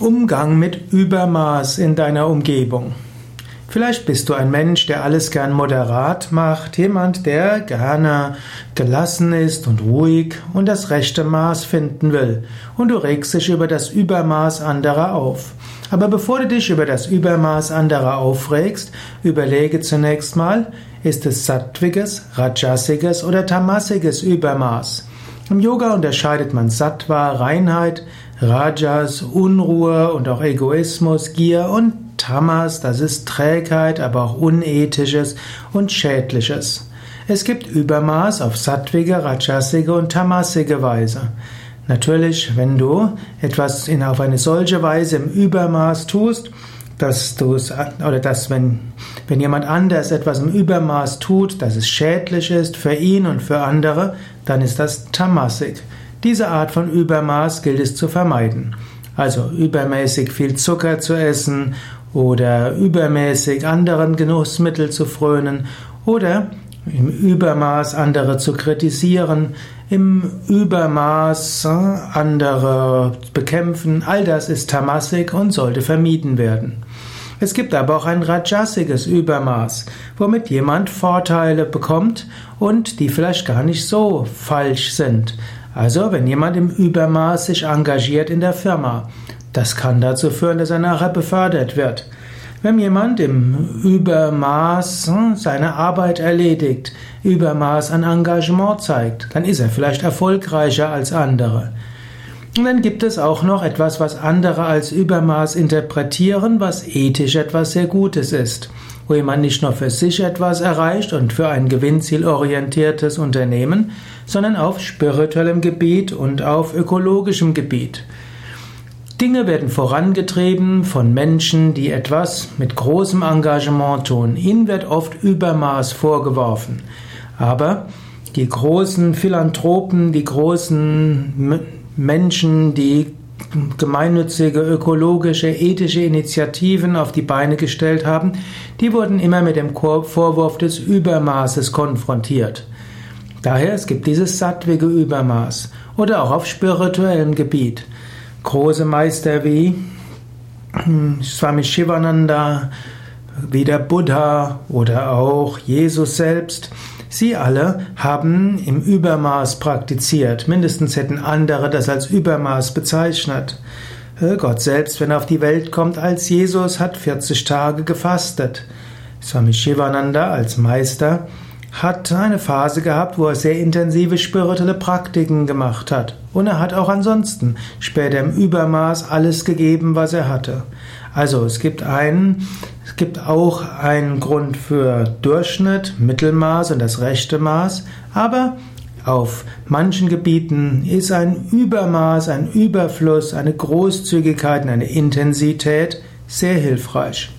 Umgang mit Übermaß in deiner Umgebung. Vielleicht bist du ein Mensch, der alles gern moderat macht, jemand, der gerne gelassen ist und ruhig und das rechte Maß finden will, und du regst dich über das Übermaß anderer auf. Aber bevor du dich über das Übermaß anderer aufregst, überlege zunächst mal, ist es sattwiges, rajasiges oder tamasiges Übermaß? Im Yoga unterscheidet man Sattva, Reinheit, Rajas, Unruhe und auch Egoismus, Gier und Tamas, das ist Trägheit, aber auch Unethisches und Schädliches. Es gibt Übermaß auf sattwige, rajasige und tamasige Weise. Natürlich, wenn du etwas in, auf eine solche Weise im Übermaß tust, dass du es, oder dass wenn, wenn jemand anders etwas im Übermaß tut, dass es schädlich ist für ihn und für andere, dann ist das tamasik. Diese Art von Übermaß gilt es zu vermeiden. Also übermäßig viel Zucker zu essen oder übermäßig anderen Genussmittel zu frönen oder im Übermaß andere zu kritisieren, im Übermaß äh, andere bekämpfen, all das ist tamasik und sollte vermieden werden. Es gibt aber auch ein rajasiges Übermaß, womit jemand Vorteile bekommt und die vielleicht gar nicht so falsch sind. Also, wenn jemand im Übermaß sich engagiert in der Firma, das kann dazu führen, dass er nachher befördert wird. Wenn jemand im Übermaß hm, seine Arbeit erledigt, Übermaß an Engagement zeigt, dann ist er vielleicht erfolgreicher als andere. Und dann gibt es auch noch etwas, was andere als Übermaß interpretieren, was ethisch etwas sehr Gutes ist, wo jemand nicht nur für sich etwas erreicht und für ein gewinnzielorientiertes Unternehmen, sondern auf spirituellem Gebiet und auf ökologischem Gebiet. Dinge werden vorangetrieben von Menschen, die etwas mit großem Engagement tun. Ihnen wird oft Übermaß vorgeworfen. Aber die großen Philanthropen, die großen Menschen, die gemeinnützige, ökologische, ethische Initiativen auf die Beine gestellt haben, die wurden immer mit dem Vorwurf des Übermaßes konfrontiert. Daher es gibt dieses sattwige Übermaß oder auch auf spirituellem Gebiet. Große Meister wie hm, Swami Shivananda, wie der Buddha oder auch Jesus selbst, Sie alle haben im Übermaß praktiziert. Mindestens hätten andere das als Übermaß bezeichnet. Äh, Gott selbst, wenn er auf die Welt kommt als Jesus, hat 40 Tage gefastet. Swami Shivananda als Meister hat eine Phase gehabt, wo er sehr intensive spirituelle Praktiken gemacht hat. Und er hat auch ansonsten später im Übermaß alles gegeben, was er hatte. Also es gibt einen, es gibt auch einen Grund für Durchschnitt, Mittelmaß und das rechte Maß, aber auf manchen Gebieten ist ein Übermaß, ein Überfluss, eine Großzügigkeit und eine Intensität sehr hilfreich.